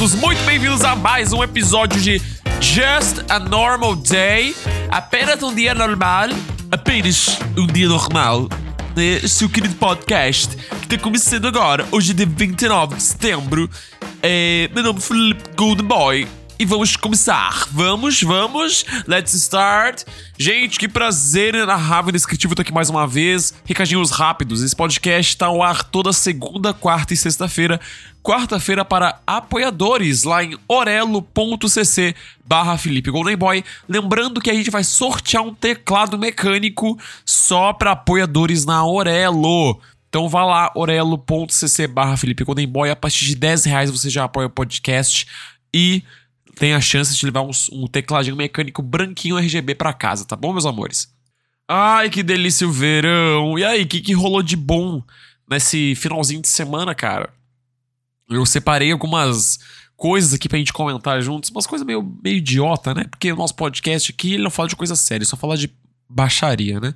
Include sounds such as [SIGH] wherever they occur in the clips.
todos muito bem-vindos a mais um episódio de Just a Normal Day. Apenas um dia normal. Apenas um dia normal. Né? Seu querido podcast que está começando agora, hoje é dia 29 de setembro. É, meu nome é Felipe Golden Boy. E vamos começar. Vamos, vamos. Let's start. Gente, que prazer inenarrável e descritivo tô aqui mais uma vez. Recadinhos rápidos. Esse podcast tá ao ar toda segunda, quarta e sexta-feira. Quarta-feira para apoiadores lá em orelo.cc barra Felipe Golden Boy. Lembrando que a gente vai sortear um teclado mecânico só para apoiadores na Orelo. Então vá lá, orelo.cc barra Felipe Golden Boy. A partir de 10 reais você já apoia o podcast e tem a chance de levar um, um tecladinho mecânico branquinho RGB para casa, tá bom, meus amores? Ai, que delícia o verão! E aí, o que, que rolou de bom nesse finalzinho de semana, cara? Eu separei algumas coisas aqui pra gente comentar juntos, umas coisas meio, meio idiota, né? Porque o nosso podcast aqui ele não fala de coisa séria, só fala de baixaria, né?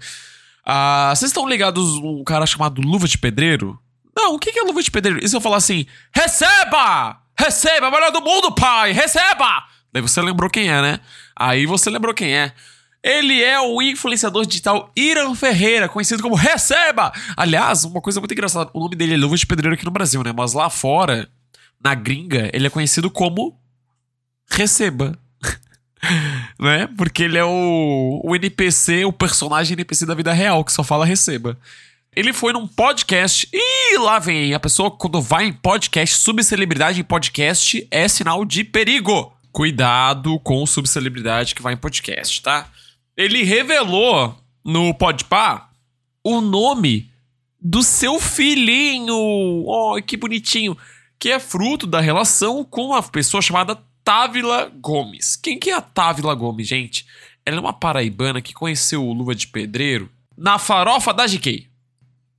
Ah, vocês estão ligados um cara chamado Luva de Pedreiro? Não, o que, que é Luva de Pedreiro? E se eu falar assim, receba! Receba, melhor do mundo, pai! Receba! Daí você lembrou quem é, né? Aí você lembrou quem é. Ele é o influenciador digital Irã Ferreira, conhecido como Receba! Aliás, uma coisa muito engraçada, o nome dele é Luva de Pedreiro aqui no Brasil, né? Mas lá fora, na gringa, ele é conhecido como Receba. [LAUGHS] né? Porque ele é o, o NPC, o personagem NPC da vida real, que só fala Receba. Ele foi num podcast e lá vem a pessoa quando vai em podcast, subcelebridade em podcast é sinal de perigo. Cuidado com subcelebridade que vai em podcast, tá? Ele revelou no Podpah o nome do seu filhinho. Oh, que bonitinho. Que é fruto da relação com uma pessoa chamada Távila Gomes. Quem que é a Távila Gomes, gente? Ela é uma paraibana que conheceu o Luva de Pedreiro na farofa da GK.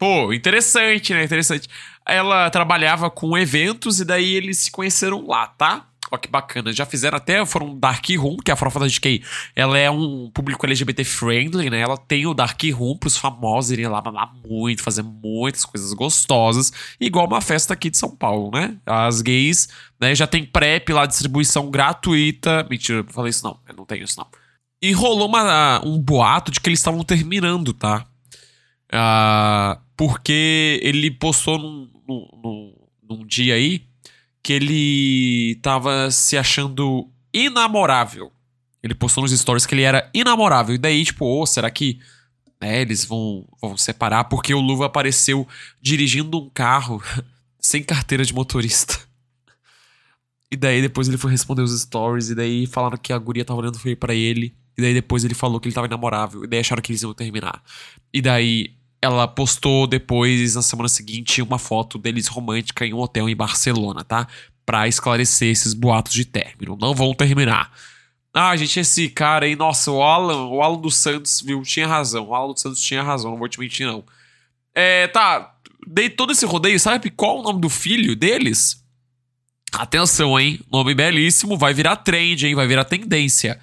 Pô, interessante, né? Interessante. Ela trabalhava com eventos e daí eles se conheceram lá, tá? Ó, que bacana. Já fizeram até, foram Dark Room, que é a farofa da GK. Ela é um público LGBT friendly, né? Ela tem o Dark Room pros famosos irem lá mamar muito, fazer muitas coisas gostosas. Igual uma festa aqui de São Paulo, né? As gays, né? Já tem PrEP lá, distribuição gratuita. Mentira, não falei isso não. Eu não tenho isso não. E rolou uma, um boato de que eles estavam terminando, tá? Uh, porque ele postou num, num, num, dia aí que ele tava se achando inamorável. Ele postou nos stories que ele era inamorável. E daí, tipo, oh, será que né, eles vão, vão separar? Porque o Luva apareceu dirigindo um carro [LAUGHS] sem carteira de motorista. [LAUGHS] E daí depois ele foi responder os stories. E daí falaram que a guria tava olhando feio pra ele. E daí depois ele falou que ele tava inamorável. E daí acharam que eles iam terminar. E daí ela postou depois, na semana seguinte, uma foto deles romântica em um hotel em Barcelona, tá? Pra esclarecer esses boatos de término. Não vão terminar. Ah, gente, esse cara aí, nossa, o Alan, o Alan dos Santos, viu, tinha razão. O Alan dos Santos tinha razão, não vou te mentir, não. É, tá. Dei todo esse rodeio, sabe qual o nome do filho deles? Atenção, hein? Nome belíssimo, vai virar trend, hein? Vai virar tendência.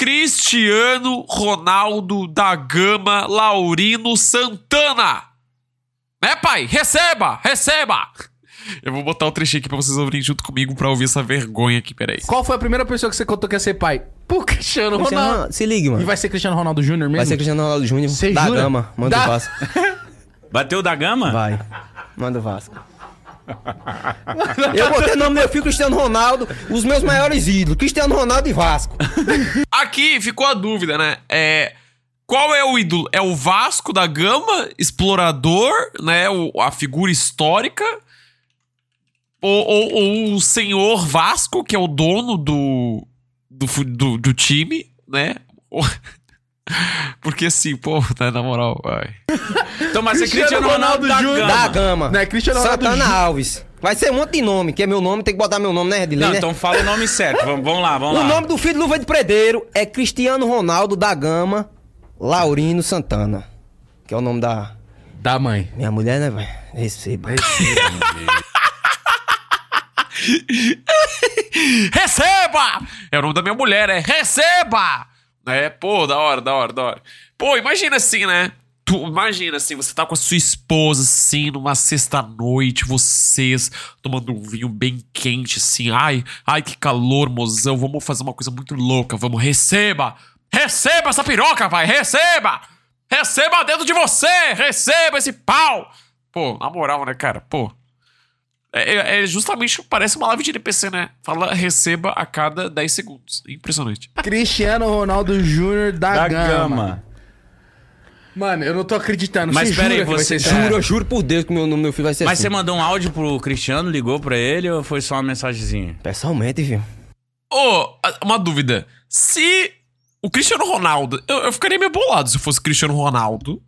Cristiano Ronaldo da Gama Laurino Santana. Né, pai? Receba! Receba! Eu vou botar o trechinho aqui pra vocês ouvirem junto comigo pra ouvir essa vergonha aqui, peraí. Qual foi a primeira pessoa que você contou que ia ser pai? Pô, Cristiano Ronaldo. Cristiano Ronaldo. Se ligue, mano. E vai ser Cristiano Ronaldo Júnior mesmo? Vai ser Cristiano Ronaldo Júnior Você da jura? Gama. Manda Da- o Vasco. Bateu da gama? Vai. Manda o Vasco. [LAUGHS] Eu botei o nome do meu filho Cristiano Ronaldo, os meus maiores ídolos, Cristiano Ronaldo e Vasco. Aqui ficou a dúvida, né? É. Qual é o ídolo? É o Vasco da Gama, explorador, né? O- a figura histórica? Ou, ou- ou o senhor Vasco, que é o dono do, do, do, do time, né? Porque assim, pô, né, na moral, vai. Então, mas é Cristiano Cristiano Ronaldo, Ronaldo da Júnior. gama. Da Gama. Não é Cristiano Ronaldo Santana Júnior. Alves. Vai ser um monte de nome, que é meu nome, tem que botar meu nome, né, Edilene? Não, então fala o nome certo. Vamos, vamos lá, vamos O lá. nome do filho do Luva de Predeiro é Cristiano Ronaldo da Gama Laurino Santana. Que é o nome da Da mãe. minha mulher, né, velho? Receba. Receba! [LAUGHS] É o nome da minha mulher, é Receba! É, pô, da hora, da hora, da hora. Pô, imagina assim, né? tu imagina assim, você tá com a sua esposa assim, numa sexta-noite, vocês tomando um vinho bem quente assim. Ai, ai que calor, mozão. Vamos fazer uma coisa muito louca. Vamos, receba! Receba essa piroca, pai! Receba! Receba dentro de você! Receba esse pau! Pô, na moral, né, cara? Pô. É, é- é justamente, parece uma live de NPC, né? Fala receba a cada 10 segundos. Impressionante. Cristiano Ronaldo Júnior da, Da Gama. Gama. Mano, eu não tô acreditando. Mas você pera aí, você- ser isso? Juro, eu juro por Deus que meu nome meu filho vai ser Mas assim. você mandou um áudio pro Cristiano, ligou pra ele ou foi só uma mensagenzinha? Pessoalmente, viu? Ô, a- uma dúvida. Se o Cristiano Ronaldo. Eu, eu ficaria meio bolado se fosse Cristiano Ronaldo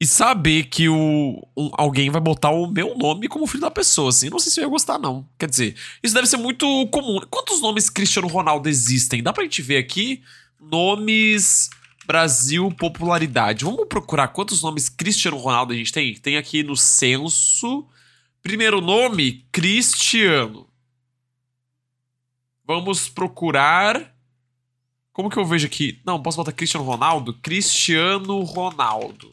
e saber que o, um- alguém vai botar o meu nome como filho da pessoa, assim. Não sei se eu ia gostar, não. Quer dizer, isso deve ser muito comum. Quantos nomes Cristiano Ronaldo existem? Dá pra gente ver aqui? Nomes. Brasil popularidade. Vamos procurar quantos nomes Cristiano Ronaldo a gente tem? Tem aqui no censo. Primeiro nome, Cristiano. Vamos procurar. Como que eu vejo aqui? Não, posso botar Cristiano Ronaldo? Cristiano Ronaldo.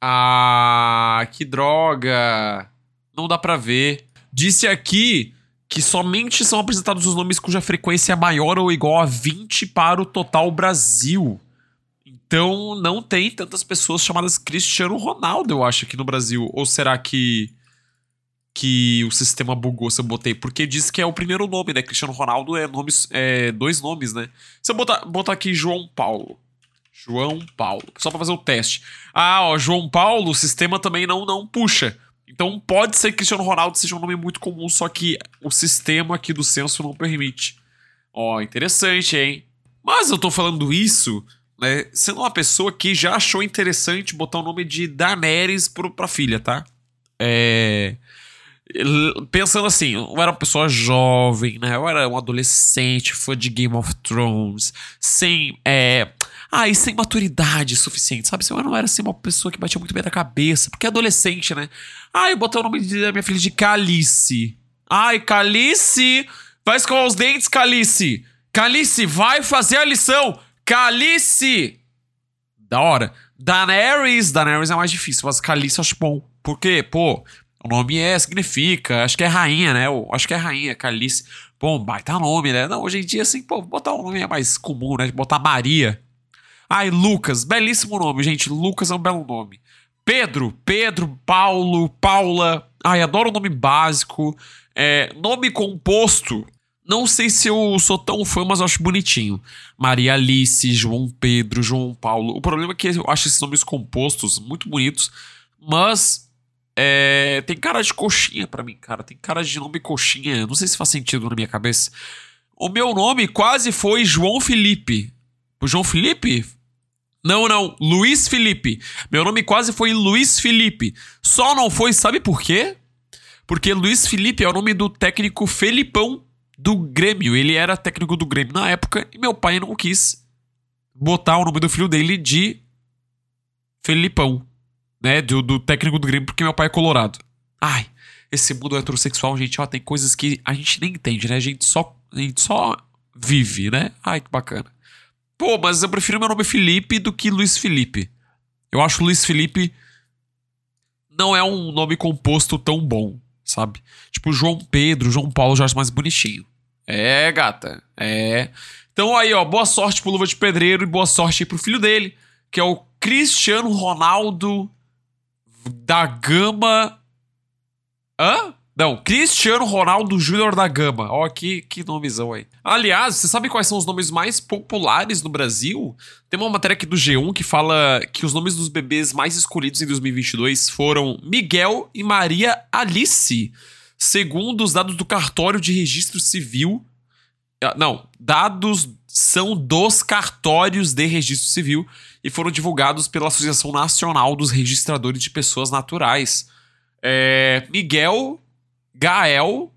Ah, que droga. Não dá pra ver. Disse aqui que somente são apresentados os nomes cuja frequência é maior ou igual a 20 para o total Brasil. Então não tem tantas pessoas chamadas Cristiano Ronaldo, eu acho, aqui no Brasil. Ou será que que o sistema bugou se eu botei? Porque diz que é o primeiro nome, né? Cristiano Ronaldo é, nomes, é dois nomes, né? Se eu botar, botar aqui João Paulo. João Paulo. Só pra fazer o teste. Ah, ó, João Paulo, o sistema também não, não puxa. Então pode ser que Cristiano Ronaldo seja um nome muito comum, só que o sistema aqui do censo não permite. Ó, interessante, hein? Mas eu tô falando isso, né? Sendo uma pessoa que já achou interessante botar o nome de Daenerys pro, pra filha, tá? É pensando assim, eu era uma pessoa jovem, né? Eu era um adolescente, fã de Game of Thrones, sem. É, ah, e sem maturidade suficiente, sabe? Eu não era assim uma pessoa que batia muito bem na cabeça, porque é adolescente, né? Ah, eu botei o nome da minha filha de Calice. Ai, Calice! Vai escovar os dentes, Calice! Calice, vai fazer a lição! Calice! Da hora. Daenerys, Daenerys é mais difícil, mas Calice eu acho bom. Porque, pô, o nome é, significa, acho que é rainha, né? Acho que é rainha, Calice. Um baita nome, né? Não, hoje em dia, assim, pô, botar um nome é mais comum, né? Botar Maria. Ai, Lucas, belíssimo nome, gente. Lucas é um belo nome. Pedro, Pedro, Paulo, Paula. Ai, adoro o nome básico. É, nome composto. Não sei se eu sou tão fã, mas eu acho bonitinho. Maria Alice, João Pedro, João Paulo. O problema é que eu acho esses nomes compostos muito bonitos, mas é, tem cara de coxinha pra mim, cara. Tem cara de nome coxinha. Não sei se faz sentido na minha cabeça. O meu nome quase foi João Felipe. O João Felipe? Não, não. Luiz Felipe. Meu nome quase foi Luiz Felipe. Só não foi, sabe por quê? Porque Luiz Felipe é o nome do técnico Felipão do Grêmio. Ele era técnico do Grêmio na época e meu pai não quis botar o nome do filho dele de Felipão, né? Do, do técnico do Grêmio, porque meu pai é colorado. Ai, esse mundo heterossexual, gente, ó, tem coisas que a gente nem entende, né? A gente só, a gente só vive, né? Ai, que bacana. Pô, mas eu prefiro meu nome Felipe do que Luiz Felipe. Eu acho Luiz Felipe não é um nome composto tão bom, sabe? Tipo, João Pedro, João Paulo já acho mais bonitinho. É, gata. É. Então aí, ó, boa sorte pro Luva de Pedreiro e boa sorte aí pro filho dele, que é o Cristiano Ronaldo da Gama. Hã? Não, Cristiano Ronaldo Júnior da Gama. Ó, que, que nomezão aí. Aliás, você sabe quais são os nomes mais populares no Brasil? Tem uma matéria aqui do G1 que fala que os nomes dos bebês mais escolhidos em 2022 foram Miguel e Maria Alice, segundo os dados do cartório de registro civil. Ah, Não, dados são dos cartórios de registro civil e foram divulgados pela Associação Nacional dos Registradores de Pessoas Naturais. É, Miguel, Gael,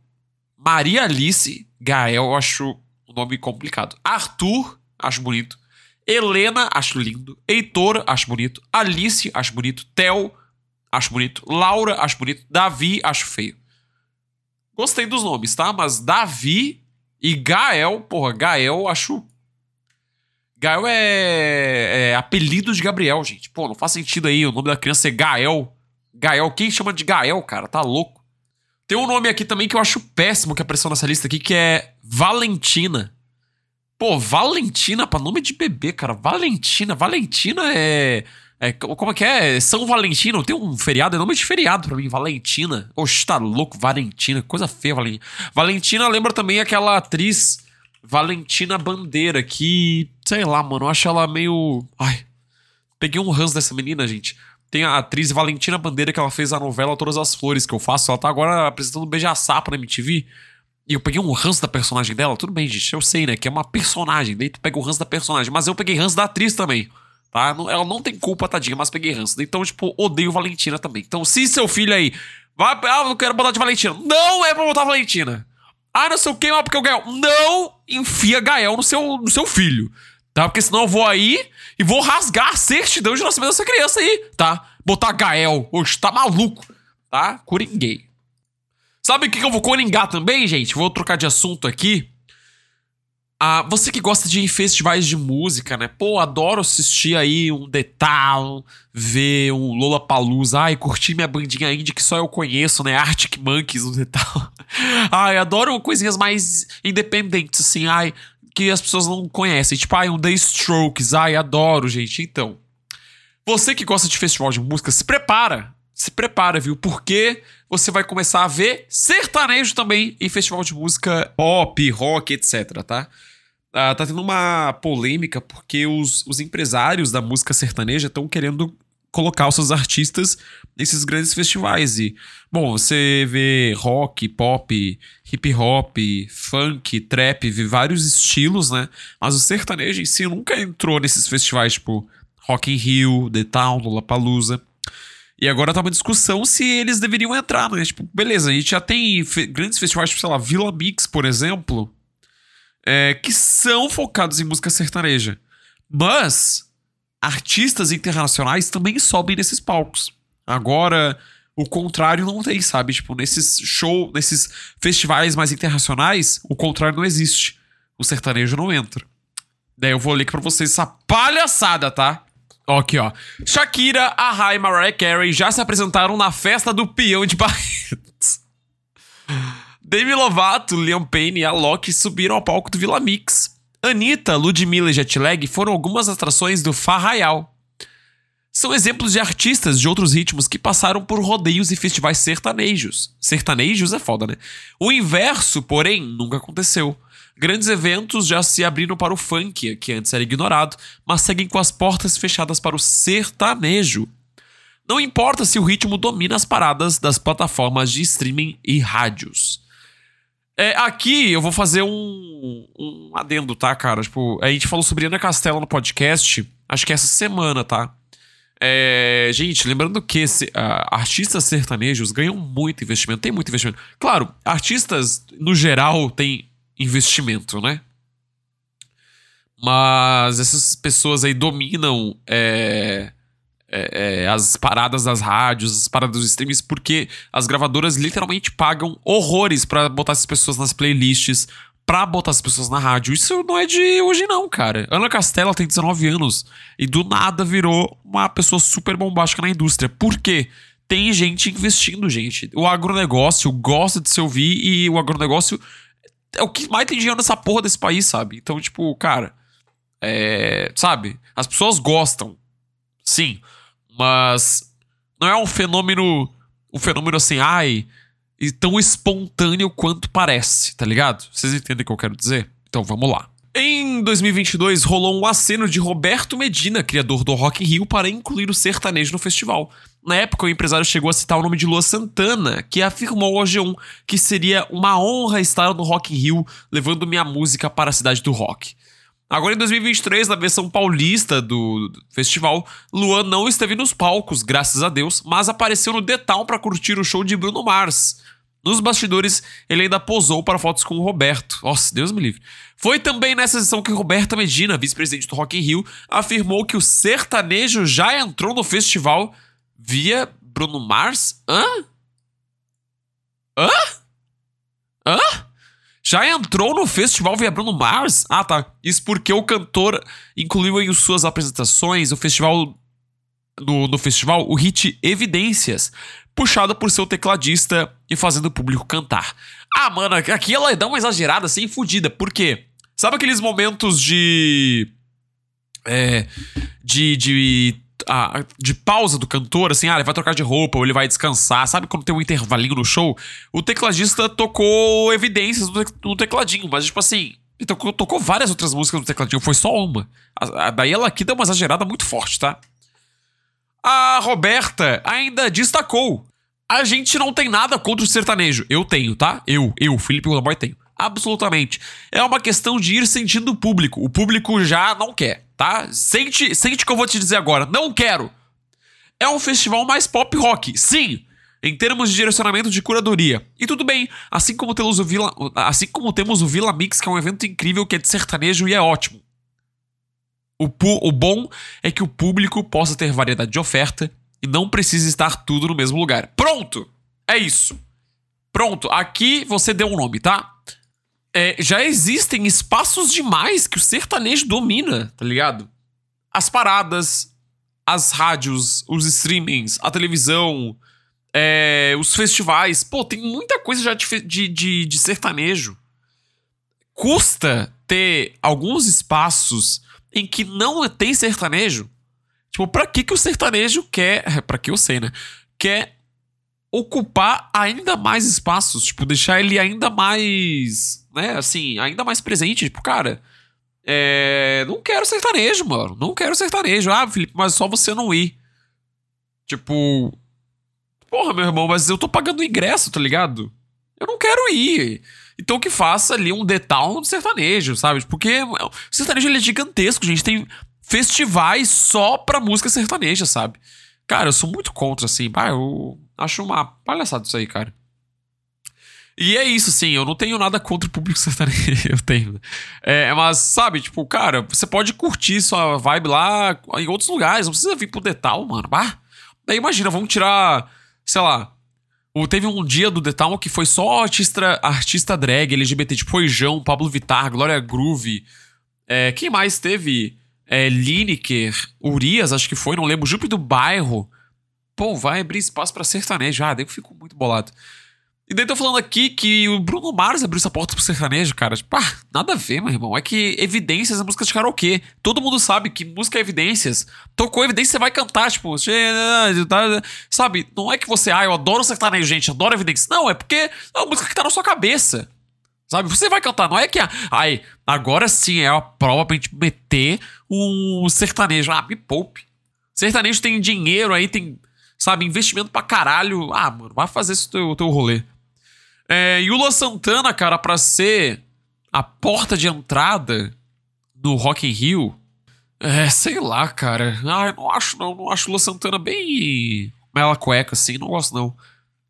Maria Alice, Gael, eu acho o nome complicado. Arthur, acho bonito. Helena, acho lindo. Heitor, acho bonito. Alice, acho bonito. Theo, acho bonito. Laura, acho bonito. Davi, acho feio. Gostei dos nomes, tá? Mas Davi e Gael, porra, Gael, acho. Gael é, é apelido de Gabriel, gente. Pô, não faz sentido aí o nome da criança é Gael. Gael, quem chama de Gael, cara? Tá louco. Tem um nome aqui também que eu acho péssimo que apareceu nessa lista aqui, que é Valentina. Pô, Valentina pra nome de bebê, cara. Valentina. Valentina é. é como é que é? São Valentino. Tem um feriado, é nome de feriado pra mim. Valentina. Oxe, tá louco. Valentina. Coisa feia, Valentina. Valentina lembra também aquela atriz Valentina Bandeira, que. Sei lá, mano. Eu acho ela meio. Ai. Peguei um ranço dessa menina, gente. Tem a atriz Valentina Bandeira que ela fez a novela Todas as Flores que eu faço. Ela tá agora apresentando Beija-Sapo na MTV. E eu peguei um ranço da personagem dela. Tudo bem, gente. Eu sei, né? Que é uma personagem. Daí tu pega o ranço da personagem. Mas eu peguei ranço da atriz também. Tá? Ela não tem culpa, tadinha, mas peguei ranço. Então, tipo, odeio Valentina também. Então, se seu filho aí vai. Ah, eu quero botar de Valentina. Não é pra botar Valentina. Ah, não sei o que, mas porque o Gael. Não enfia Gael no seu, no seu filho. Tá? Porque senão eu vou aí e vou rasgar a certidão de nascimento dessa criança aí, tá? Botar Gael. Oxe, tá maluco. Tá? Coringuei. Sabe o que que eu vou coringar também, gente? Vou trocar de assunto aqui. Ah, você que gosta de festivais de música, né? Pô, adoro assistir aí um Detal, ver um Lollapalooza. Ai, curtir minha bandinha indie que só eu conheço, né? Arctic Monkeys, um [LAUGHS] Detal. Ai, adoro coisinhas mais independentes, assim. Ai, que as pessoas não conhecem. Tipo, ai, um The Strokes. Ai, adoro, gente. Então, você que gosta de festival de música, se prepara. Se prepara, viu? Porque você vai começar a ver sertanejo também em festival de música pop, rock, etc, tá? Ah, tá tendo uma polêmica porque os, os empresários da música sertaneja estão querendo colocar os seus artistas nesses grandes festivais. E, bom, você vê rock, pop, hip hop, funk, trap, vê vários estilos, né? Mas o sertanejo em si nunca entrou nesses festivais, tipo Rock in Rio, The Town, Lollapalooza. E agora tá uma discussão se eles deveriam entrar, né? Tipo, beleza, a gente já tem fe- grandes festivais, tipo, sei lá, Vila Mix, por exemplo, é, que são focados em música sertaneja. Mas artistas internacionais também sobem nesses palcos. Agora, o contrário não tem, sabe? Tipo, nesses show, nesses festivais mais internacionais, o contrário não existe. O sertanejo não entra. Daí eu vou ler aqui pra vocês essa palhaçada, tá? Aqui, ó. Shakira, Ahá e Mariah Carey já se apresentaram na festa do peão de Barretos. [LAUGHS] Demi Lovato, Liam Payne e Alok subiram ao palco do Vila Mix. Anitta, Ludmilla e Jetlag foram algumas atrações do Farraial. São exemplos de artistas de outros ritmos que passaram por rodeios e festivais sertanejos. Sertanejos é foda, né? O inverso, porém, nunca aconteceu. Grandes eventos já se abriram para o funk, que antes era ignorado, mas seguem com as portas fechadas para o sertanejo. Não importa se o ritmo domina as paradas das plataformas de streaming e rádios. É, aqui eu vou fazer um, um adendo, tá, cara? Tipo, a gente falou sobre Ana Castela no podcast, acho que essa semana, tá? É, gente, lembrando que ah, artistas sertanejos ganham muito investimento, tem muito investimento. Claro, artistas no geral têm investimento, né? Mas essas pessoas aí dominam é, é, é, as paradas das rádios, as paradas dos streams, porque as gravadoras literalmente pagam horrores pra botar essas pessoas nas playlists, pra botar as pessoas na rádio. Isso não é de hoje, não, cara. Ana Castela tem 19 anos e do nada virou uma pessoa super bombástica na indústria. Por quê? Tem gente investindo, gente. O agronegócio gosta de se ouvir e o agronegócio é o que mais tem dinheiro nessa porra desse país, sabe? Então, tipo, cara, é, sabe? As pessoas gostam. Sim. Mas não é um fenômeno. Um fenômeno assim, ai. E tão espontâneo quanto parece, tá ligado? Vocês entendem o que eu quero dizer? Então vamos lá. Em 2022, rolou um aceno de Roberto Medina, criador do Rock in Rio, para incluir o sertanejo no festival. Na época, o empresário chegou a citar o nome de Lua Santana, que afirmou ao G1 que seria uma honra estar no Rock in Rio, levando minha música para a cidade do rock. Agora em 2023, na versão paulista do festival, Luan não esteve nos palcos, graças a Deus, mas apareceu no Detal para curtir o show de Bruno Mars. Nos bastidores, ele ainda posou para fotos com o Roberto. Nossa, Deus me livre. Foi também nessa sessão que Roberta Medina, vice-presidente do Rock in Rio, afirmou que o sertanejo já entrou no festival via Bruno Mars? Hã? Hã? Hã? Já entrou no festival via Bruno Mars? Ah, tá. Isso porque o cantor incluiu em suas apresentações o festival. No, no festival, o hit Evidências, puxado por seu tecladista e fazendo o público cantar. Ah, mano, aqui ela dá uma exagerada assim, fodida. Por quê? Sabe aqueles momentos de. É. De. de a- de pausa do cantor, assim, ah, ele vai trocar de roupa ou ele vai descansar. Sabe quando tem um intervalinho no show? O tecladista tocou evidências no, te- no tecladinho, mas tipo assim, ele tocou, tocou várias outras músicas no tecladinho, foi só uma. A, a- daí ela aqui deu uma exagerada muito forte, tá? A Roberta ainda destacou. A gente não tem nada contra o sertanejo. Eu tenho, tá? Eu, eu, Felipe Godoboy tenho. Absolutamente. É uma questão de ir sentindo o público. O público já não quer, tá? Sente, sente o que eu vou te dizer agora. Não quero. É um festival mais pop rock, sim, em termos de direcionamento de curadoria. E tudo bem, assim como temos o Vila, assim como temos o Vila Mix, que é um evento incrível que é de sertanejo e é ótimo. O, o bom é que o público possa ter variedade de oferta e não precisa estar tudo no mesmo lugar. Pronto! É isso. Pronto, aqui você deu um nome, tá? É, já existem espaços demais que o sertanejo domina, tá ligado? As paradas, as rádios, os streamings, a televisão, é, os festivais. Pô, tem muita coisa já de, de, de, de sertanejo. Custa ter alguns espaços em que não tem sertanejo. Tipo, pra que, que o sertanejo quer. Pra que eu sei, né? Quer ocupar ainda mais espaços. Tipo, deixar ele ainda mais. Né? Assim, ainda mais presente. Tipo, cara. É, não quero sertanejo, mano. Não quero sertanejo. Ah, Felipe, mas só você não ir. Tipo. Porra, meu irmão, mas eu tô pagando ingresso, tá ligado? Eu não quero ir. Então que faça ali um Town do sertanejo, sabe? Porque o sertanejo ele é gigantesco, gente. Tem festivais só pra música sertaneja, sabe? Cara, eu sou muito contra, assim. Ah, eu acho uma palhaçada isso aí, cara. E é isso, sim. Eu não tenho nada contra o público [LAUGHS] sertanejo. Eu tenho. É, mas, sabe, tipo, cara, você pode curtir sua vibe lá em outros lugares. Não precisa vir pro Detal, mano. Ah, daí imagina, vamos tirar, sei lá. Teve um dia do The que foi só artista, artista drag, LGBT, tipo Pablo Vittar, Glória Groove. É, quem mais teve? É, Lineker, Urias, acho que foi, não lembro. Jupe do Bairro. Pô, vai abrir espaço pra sertanejo. Ah, daí eu fico muito bolado. E daí tô falando aqui que o Bruno Mars abriu essa porta pro sertanejo, cara. Tipo, ah, nada a ver, meu irmão. É que Evidências é música de karaokê. Todo mundo sabe que música é Evidências. Tocou Evidências, você vai cantar, tipo... Sabe, não é que você... Ah, eu adoro sertanejo, gente, adoro Evidências. Não, é porque é uma música que tá na sua cabeça. Sabe? Você vai cantar, não é que... Ai, agora sim é a prova pra gente meter um sertanejo. Ah, me poupe. Sertanejo tem dinheiro aí, tem... Sabe, investimento pra caralho. Ah, mano, vai fazer esse teu, teu rolê. É, e o Lua Santana, cara, pra ser a porta de entrada no Rock in Rio, é, sei lá, cara. Ah, eu não acho não, não acho o Lua Santana bem mela cueca, assim, não gosto não.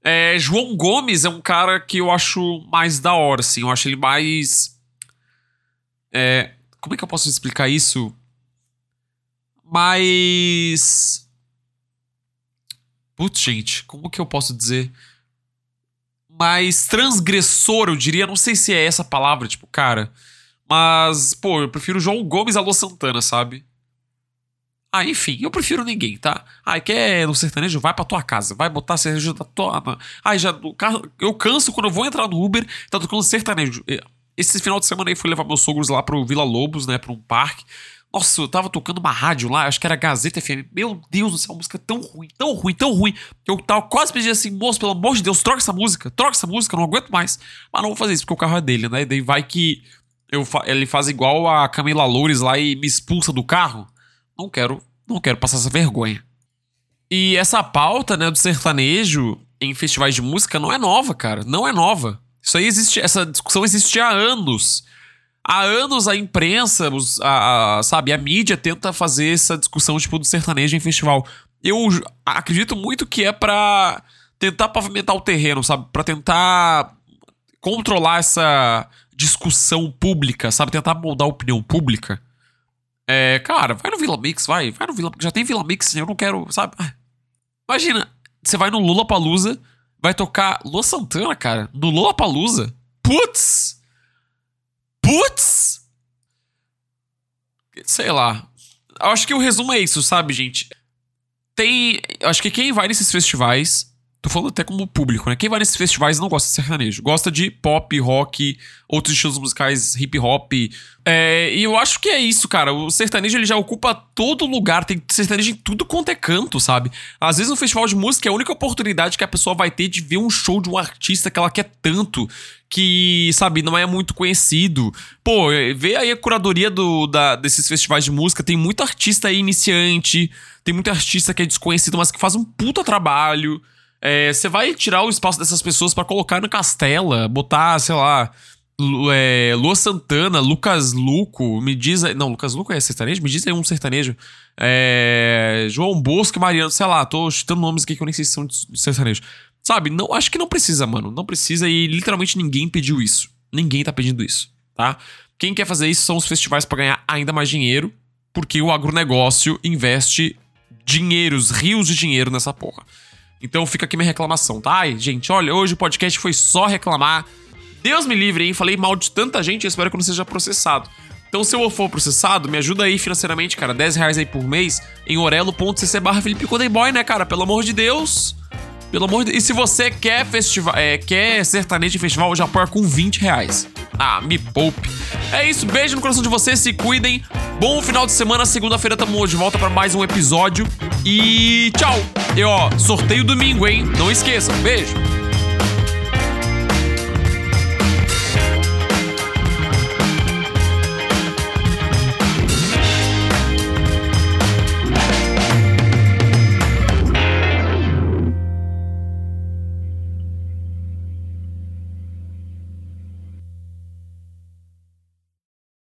É, João Gomes é um cara que eu acho mais da hora, assim, eu acho ele mais... É, como é que eu posso explicar isso? Mais... Putz, gente, como que eu posso dizer? mais transgressor, eu diria. Não sei se é essa palavra, tipo, cara. Mas, pô, eu prefiro João Gomes a Lua Santana, sabe? Ah, enfim, eu prefiro ninguém, tá? Ah, quer no sertanejo? Vai pra tua casa. Vai botar sertanejo da tua. Ai, já. Eu canso quando eu vou entrar no Uber, tá tocando sertanejo. Esse final de semana aí fui levar meus sogros lá pro Vila Lobos, né? Pra um parque. Nossa, eu tava tocando uma rádio lá, acho que era Gazeta FM. Meu Deus do céu, uma música tão ruim, tão ruim, tão ruim. Eu tava quase pedindo assim, moço, pelo amor de Deus, troca essa música, troca essa música, eu não aguento mais. Mas não vou fazer isso, porque o carro é dele, né? E daí vai que eu fa- ele faz igual a Camila Loures lá e me expulsa do carro. Não quero, não quero passar essa vergonha. E essa pauta, né, do sertanejo em festivais de música não é nova, cara. Não é nova. Isso aí existe, essa discussão existe há anos. Há anos a imprensa, os- a, a- sabe, a mídia tenta fazer essa discussão tipo do sertanejo em festival. Eu acredito muito que é pra tentar pavimentar o terreno, sabe? Pra tentar controlar essa discussão pública, sabe? Tentar moldar a opinião pública. É, cara, vai no Vila Mix, vai, vai no Vila Já tem Vila Mix, eu não quero, sabe? Imagina, você vai no Lula Palusa, vai tocar Lua Santana, cara, no Lula Palusa. Putz! Putz! Sei lá. Acho que o resumo é isso, sabe, gente? Tem. Acho que quem vai nesses festivais. Tô falando até como público, né? Quem vai nesses festivais não gosta de sertanejo. Gosta de pop, rock, outros estilos musicais, hip hop. É, e eu acho que é isso, cara. O sertanejo ele já ocupa todo lugar. Tem sertanejo em tudo quanto é canto, sabe? Às vezes no festival de música é a única oportunidade que a pessoa vai ter de ver um show de um artista que ela quer tanto. Que, sabe, não é muito conhecido. Pô, vê aí a curadoria do, da, desses festivais de música. Tem muito artista aí iniciante. Tem muito artista que é desconhecido, mas que faz um puta trabalho. É, Você vai tirar o espaço dessas pessoas pra colocar na Castela, botar, sei lá, é, Lua Santana, Lucas Luco, me diz aí. Não, Lucas Luco é sertanejo? Me diz aí um sertanejo. É, João Bosco e Mariano, sei lá, tô chutando nomes aqui que eu nem sei se são de sertanejo. Sabe, não, acho que não precisa, mano. Não precisa e literalmente ninguém pediu isso. Ninguém tá pedindo isso, tá? Quem quer fazer isso são os festivais pra ganhar ainda mais dinheiro, porque o agronegócio investe dinheiros, rios de dinheiro nessa porra. Então fica aqui minha reclamação, tá? Ai, gente, olha, hoje o podcast foi só reclamar. Deus me livre, hein? Falei mal de tanta gente, espero que eu não seja processado. Então, se eu for processado, me ajuda aí financeiramente, cara. 10 reais aí por mês em orelo.cc barra Felipe Codeboy, né, cara? Pelo amor de Deus. Pelo amor de. E se você quer festival, é, quer sertanejo de festival, eu já apoio com 20 reais. Ah, me poupe. É isso, beijo no coração de vocês, se cuidem. Bom final de semana, segunda-feira tamo de volta pra mais um episódio. E tchau. E ó, sorteio domingo, hein? Não esqueçam. Beijo.